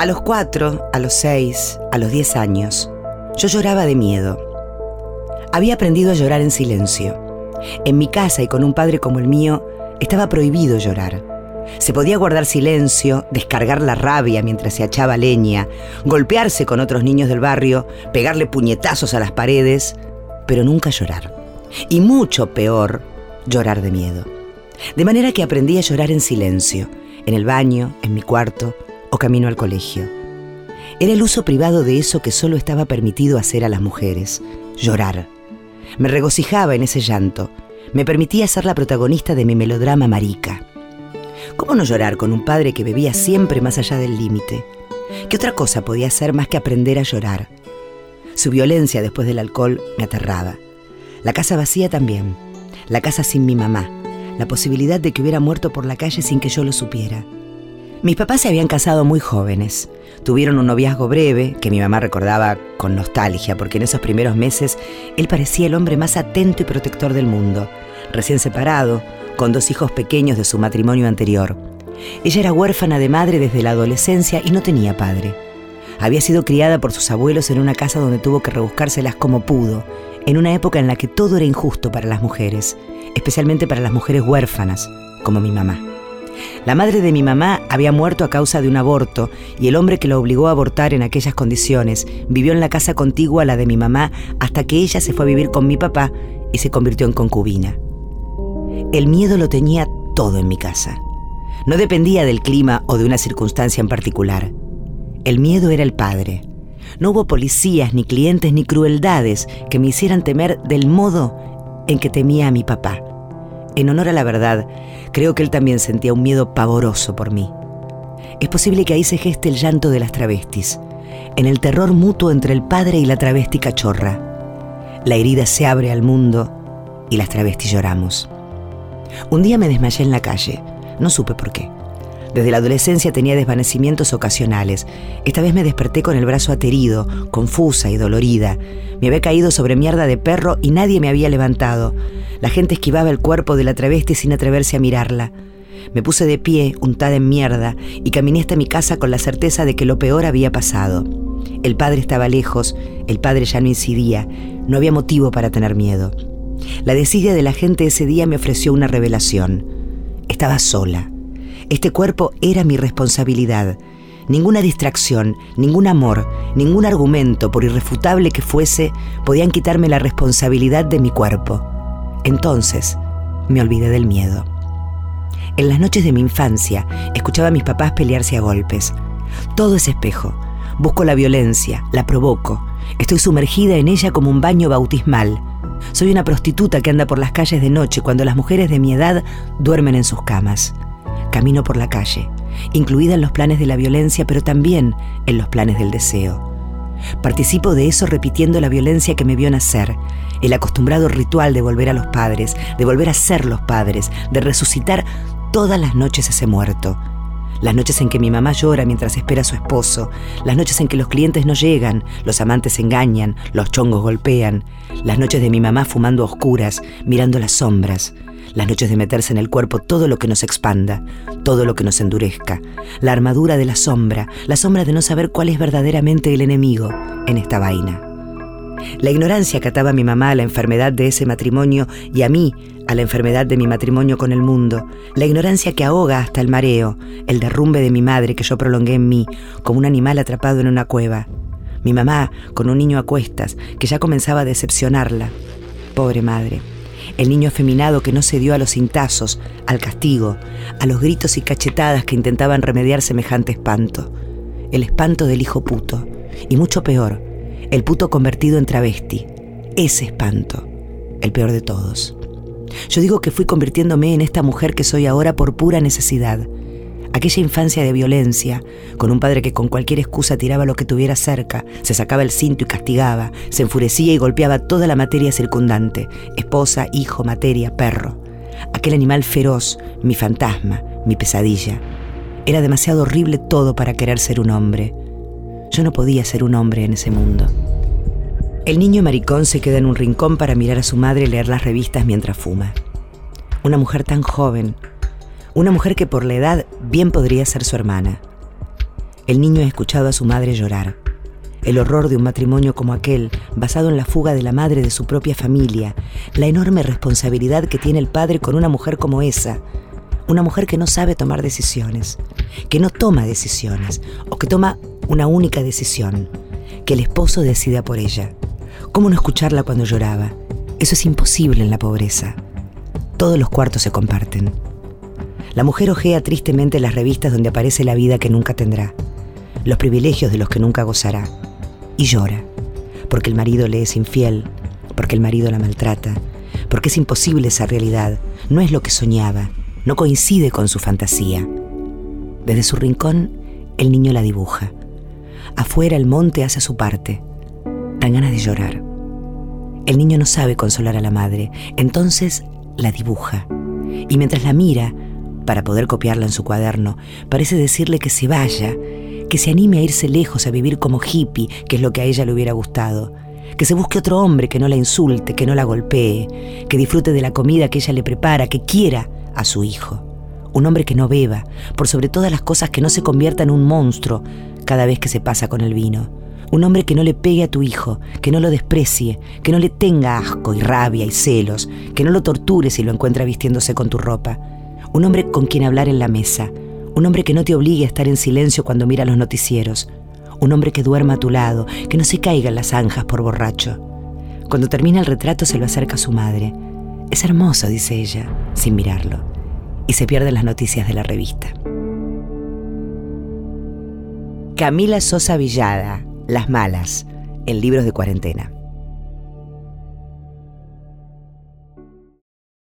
A los cuatro, a los seis, a los diez años, yo lloraba de miedo. Había aprendido a llorar en silencio. En mi casa y con un padre como el mío, estaba prohibido llorar. Se podía guardar silencio, descargar la rabia mientras se echaba leña, golpearse con otros niños del barrio, pegarle puñetazos a las paredes, pero nunca llorar. Y mucho peor, llorar de miedo. De manera que aprendí a llorar en silencio, en el baño, en mi cuarto o camino al colegio. Era el uso privado de eso que solo estaba permitido hacer a las mujeres, llorar. Me regocijaba en ese llanto, me permitía ser la protagonista de mi melodrama marica. ¿Cómo no llorar con un padre que bebía siempre más allá del límite? ¿Qué otra cosa podía hacer más que aprender a llorar? Su violencia después del alcohol me aterraba. La casa vacía también. La casa sin mi mamá. La posibilidad de que hubiera muerto por la calle sin que yo lo supiera. Mis papás se habían casado muy jóvenes. Tuvieron un noviazgo breve que mi mamá recordaba con nostalgia porque en esos primeros meses él parecía el hombre más atento y protector del mundo. Recién separado, con dos hijos pequeños de su matrimonio anterior. Ella era huérfana de madre desde la adolescencia y no tenía padre. Había sido criada por sus abuelos en una casa donde tuvo que rebuscárselas como pudo, en una época en la que todo era injusto para las mujeres, especialmente para las mujeres huérfanas, como mi mamá. La madre de mi mamá había muerto a causa de un aborto y el hombre que la obligó a abortar en aquellas condiciones vivió en la casa contigua a la de mi mamá hasta que ella se fue a vivir con mi papá y se convirtió en concubina. El miedo lo tenía todo en mi casa. No dependía del clima o de una circunstancia en particular. El miedo era el padre. No hubo policías, ni clientes, ni crueldades que me hicieran temer del modo en que temía a mi papá. En honor a la verdad, creo que él también sentía un miedo pavoroso por mí. Es posible que ahí se geste el llanto de las travestis, en el terror mutuo entre el padre y la travesti cachorra. La herida se abre al mundo y las travestis lloramos. Un día me desmayé en la calle. No supe por qué. Desde la adolescencia tenía desvanecimientos ocasionales. Esta vez me desperté con el brazo aterido, confusa y dolorida. Me había caído sobre mierda de perro y nadie me había levantado. La gente esquivaba el cuerpo de la travesti sin atreverse a mirarla. Me puse de pie, untada en mierda, y caminé hasta mi casa con la certeza de que lo peor había pasado. El padre estaba lejos, el padre ya no incidía, no había motivo para tener miedo. La desidia de la gente ese día me ofreció una revelación. Estaba sola. Este cuerpo era mi responsabilidad. Ninguna distracción, ningún amor, ningún argumento, por irrefutable que fuese, podían quitarme la responsabilidad de mi cuerpo. Entonces, me olvidé del miedo. En las noches de mi infancia, escuchaba a mis papás pelearse a golpes. Todo es espejo. Busco la violencia, la provoco. Estoy sumergida en ella como un baño bautismal. Soy una prostituta que anda por las calles de noche cuando las mujeres de mi edad duermen en sus camas. Camino por la calle, incluida en los planes de la violencia, pero también en los planes del deseo. Participo de eso repitiendo la violencia que me vio nacer, el acostumbrado ritual de volver a los padres, de volver a ser los padres, de resucitar todas las noches ese muerto, las noches en que mi mamá llora mientras espera a su esposo, las noches en que los clientes no llegan, los amantes engañan, los chongos golpean, las noches de mi mamá fumando a oscuras, mirando las sombras, las noches de meterse en el cuerpo todo lo que nos expanda, todo lo que nos endurezca, la armadura de la sombra, la sombra de no saber cuál es verdaderamente el enemigo en esta vaina. La ignorancia que ataba a mi mamá a la enfermedad de ese matrimonio y a mí a la enfermedad de mi matrimonio con el mundo, la ignorancia que ahoga hasta el mareo, el derrumbe de mi madre que yo prolongué en mí, como un animal atrapado en una cueva. Mi mamá con un niño a cuestas que ya comenzaba a decepcionarla. Pobre madre. El niño afeminado que no cedió a los cintazos, al castigo, a los gritos y cachetadas que intentaban remediar semejante espanto. El espanto del hijo puto. Y mucho peor, el puto convertido en travesti. Ese espanto. El peor de todos. Yo digo que fui convirtiéndome en esta mujer que soy ahora por pura necesidad. Aquella infancia de violencia, con un padre que con cualquier excusa tiraba lo que tuviera cerca, se sacaba el cinto y castigaba, se enfurecía y golpeaba toda la materia circundante, esposa, hijo, materia, perro. Aquel animal feroz, mi fantasma, mi pesadilla. Era demasiado horrible todo para querer ser un hombre. Yo no podía ser un hombre en ese mundo. El niño maricón se queda en un rincón para mirar a su madre leer las revistas mientras fuma. Una mujer tan joven, una mujer que por la edad bien podría ser su hermana. el niño ha escuchado a su madre llorar. El horror de un matrimonio como aquel, basado en la fuga de la madre de su propia familia, la enorme responsabilidad que tiene el padre con una mujer como esa, una mujer que no sabe tomar decisiones, que no toma decisiones, o que toma una única decisión, que el esposo decida por ella. ¿Cómo no escucharla cuando lloraba? Eso es imposible en la pobreza. Todos los cuartos se comparten. La mujer ojea tristemente las revistas donde aparece la vida que nunca tendrá, los privilegios de los que nunca gozará, y llora, porque el marido le es infiel, porque el marido la maltrata, porque es imposible esa realidad, no es lo que soñaba, no coincide con su fantasía. Desde su rincón, el niño la dibuja. Afuera el monte hace su parte. Dan ganas de llorar. El niño no sabe consolar a la madre, entonces la dibuja. Y mientras la mira, para poder copiarla en su cuaderno, parece decirle que se vaya, que se anime a irse lejos a vivir como hippie, que es lo que a ella le hubiera gustado, que se busque otro hombre que no la insulte, que no la golpee, que disfrute de la comida que ella le prepara, que quiera a su hijo. Un hombre que no beba, por sobre todas las cosas que no se convierta en un monstruo cada vez que se pasa con el vino. Un hombre que no le pegue a tu hijo, que no lo desprecie, que no le tenga asco y rabia y celos, que no lo torture si lo encuentra vistiéndose con tu ropa. Un hombre con quien hablar en la mesa, un hombre que no te obligue a estar en silencio cuando mira los noticieros. Un hombre que duerma a tu lado, que no se caiga en las zanjas por borracho. Cuando termina el retrato se lo acerca a su madre. Es hermoso, dice ella, sin mirarlo. Y se pierden las noticias de la revista. Camila Sosa Villada, Las Malas, en libros de cuarentena.